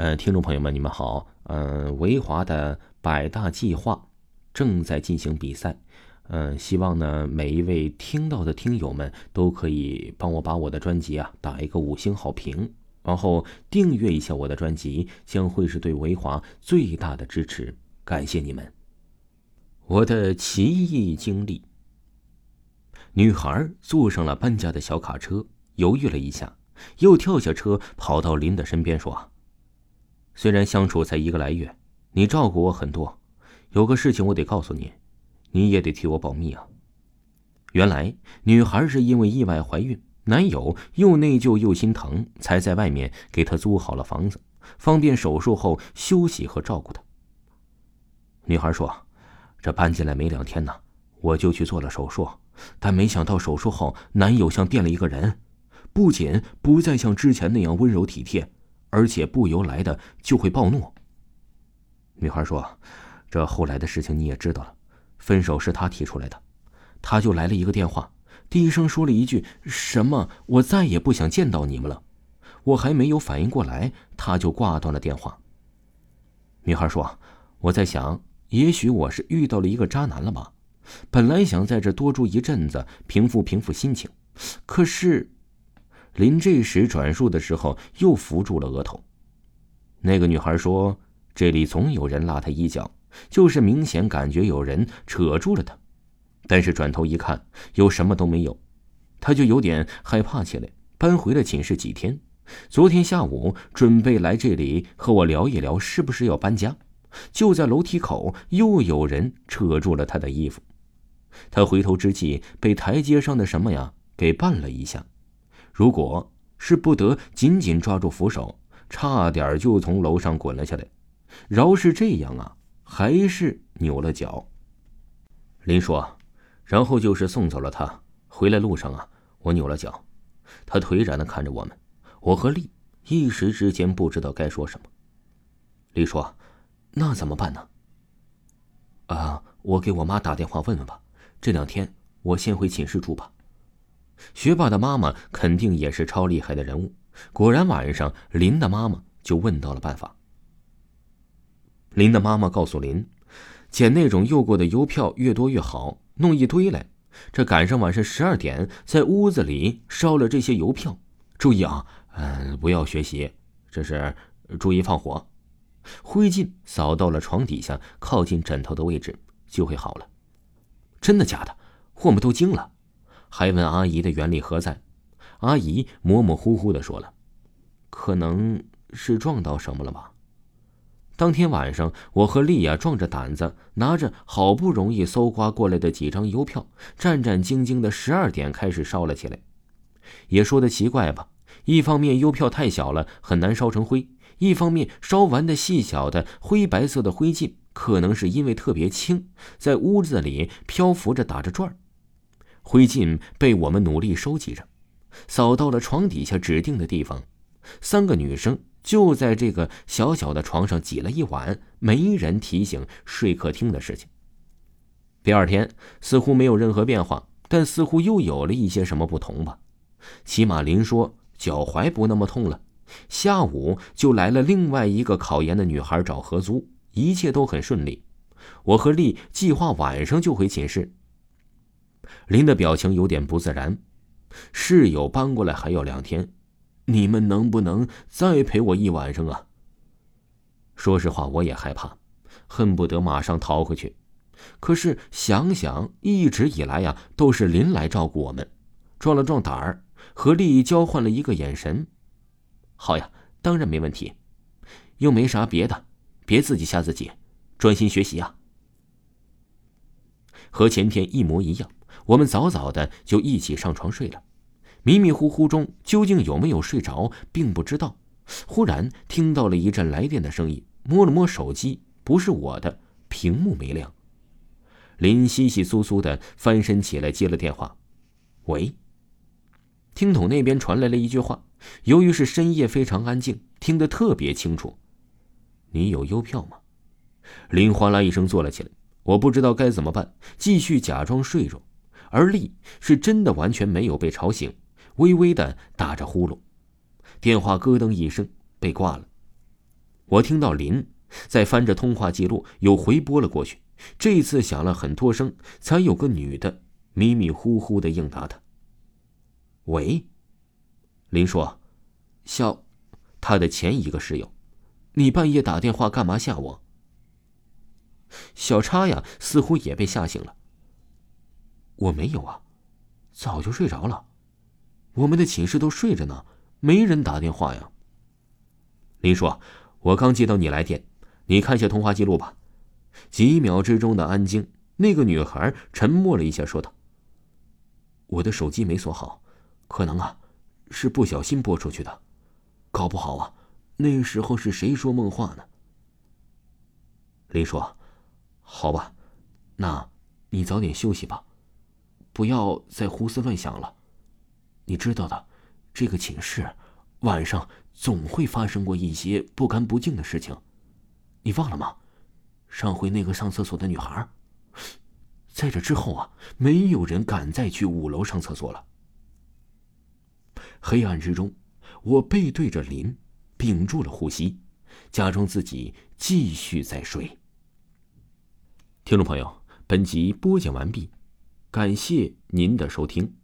呃，听众朋友们，你们好。嗯，维华的百大计划正在进行比赛。嗯，希望呢每一位听到的听友们都可以帮我把我的专辑啊打一个五星好评，然后订阅一下我的专辑，将会是对维华最大的支持。感谢你们。我的奇异经历。女孩坐上了搬家的小卡车，犹豫了一下，又跳下车，跑到林的身边说。虽然相处才一个来月，你照顾我很多，有个事情我得告诉你，你也得替我保密啊。原来女孩是因为意外怀孕，男友又内疚又心疼，才在外面给她租好了房子，方便手术后休息和照顾她。女孩说：“这搬进来没两天呢，我就去做了手术，但没想到手术后男友像变了一个人，不仅不再像之前那样温柔体贴。”而且不由来的就会暴怒。女孩说：“这后来的事情你也知道了，分手是他提出来的，他就来了一个电话，低声说了一句什么‘我再也不想见到你们了’，我还没有反应过来，他就挂断了电话。”女孩说：“我在想，也许我是遇到了一个渣男了吧？本来想在这多住一阵子，平复平复心情，可是……”临这时转述的时候，又扶住了额头。那个女孩说：“这里总有人拉她衣角，就是明显感觉有人扯住了她。但是转头一看，又什么都没有，她就有点害怕起来，搬回了寝室几天。昨天下午准备来这里和我聊一聊，是不是要搬家？就在楼梯口，又有人扯住了她的衣服。她回头之际，被台阶上的什么呀给绊了一下。”如果是不得紧紧抓住扶手，差点就从楼上滚了下来。饶是这样啊，还是扭了脚。林叔，然后就是送走了他。回来路上啊，我扭了脚。他颓然的看着我们，我和丽一时之间不知道该说什么。丽说：“那怎么办呢？”啊，我给我妈打电话问问吧。这两天我先回寝室住吧。学霸的妈妈肯定也是超厉害的人物。果然，晚上林的妈妈就问到了办法。林的妈妈告诉林，捡那种用过的邮票越多越好，弄一堆来。这赶上晚上十二点，在屋子里烧了这些邮票。注意啊，嗯，不要学习，这是注意放火。灰烬扫到了床底下靠近枕头的位置，就会好了。真的假的？我们都惊了。还问阿姨的原理何在？阿姨模模糊糊的说了：“可能是撞到什么了吧。”当天晚上，我和丽亚壮着胆子，拿着好不容易搜刮过来的几张邮票，战战兢兢的十二点开始烧了起来。也说的奇怪吧，一方面邮票太小了，很难烧成灰；一方面烧完的细小的灰白色的灰烬，可能是因为特别轻，在屋子里漂浮着打着转儿。灰烬被我们努力收集着，扫到了床底下指定的地方。三个女生就在这个小小的床上挤了一晚，没人提醒睡客厅的事情。第二天似乎没有任何变化，但似乎又有了一些什么不同吧。起码林说脚踝不那么痛了。下午就来了另外一个考研的女孩找合租，一切都很顺利。我和丽计划晚上就回寝室。林的表情有点不自然。室友搬过来还要两天，你们能不能再陪我一晚上啊？说实话，我也害怕，恨不得马上逃回去。可是想想一直以来呀，都是林来照顾我们，壮了壮胆儿，和丽交换了一个眼神。好呀，当然没问题，又没啥别的，别自己吓自己，专心学习啊。和前天一模一样。我们早早的就一起上床睡了，迷迷糊糊中究竟有没有睡着，并不知道。忽然听到了一阵来电的声音，摸了摸手机，不是我的，屏幕没亮。林稀稀疏疏的翻身起来接了电话，喂。听筒那边传来了一句话，由于是深夜，非常安静，听得特别清楚。你有邮票吗？林哗啦一声坐了起来，我不知道该怎么办，继续假装睡着。而丽是真的完全没有被吵醒，微微的打着呼噜，电话咯噔一声被挂了。我听到林在翻着通话记录，又回拨了过去。这次响了很多声，才有个女的迷迷糊糊的应答他。喂，林说：“小，他的前一个室友，你半夜打电话干嘛吓我？”小叉呀，似乎也被吓醒了。我没有啊，早就睡着了。我们的寝室都睡着呢，没人打电话呀。林叔：“我刚接到你来电，你看一下通话记录吧。”几秒之中的安静，那个女孩沉默了一下，说道：“我的手机没锁好，可能啊，是不小心拨出去的，搞不好啊，那时候是谁说梦话呢？”林叔：“好吧，那，你早点休息吧，不要再胡思乱想了。你知道的，这个寝室晚上总会发生过一些不干不净的事情，你忘了吗？”上回那个上厕所的女孩，在这之后啊，没有人敢再去五楼上厕所了。黑暗之中，我背对着林，屏住了呼吸，假装自己继续在睡。听众朋友，本集播讲完毕，感谢您的收听。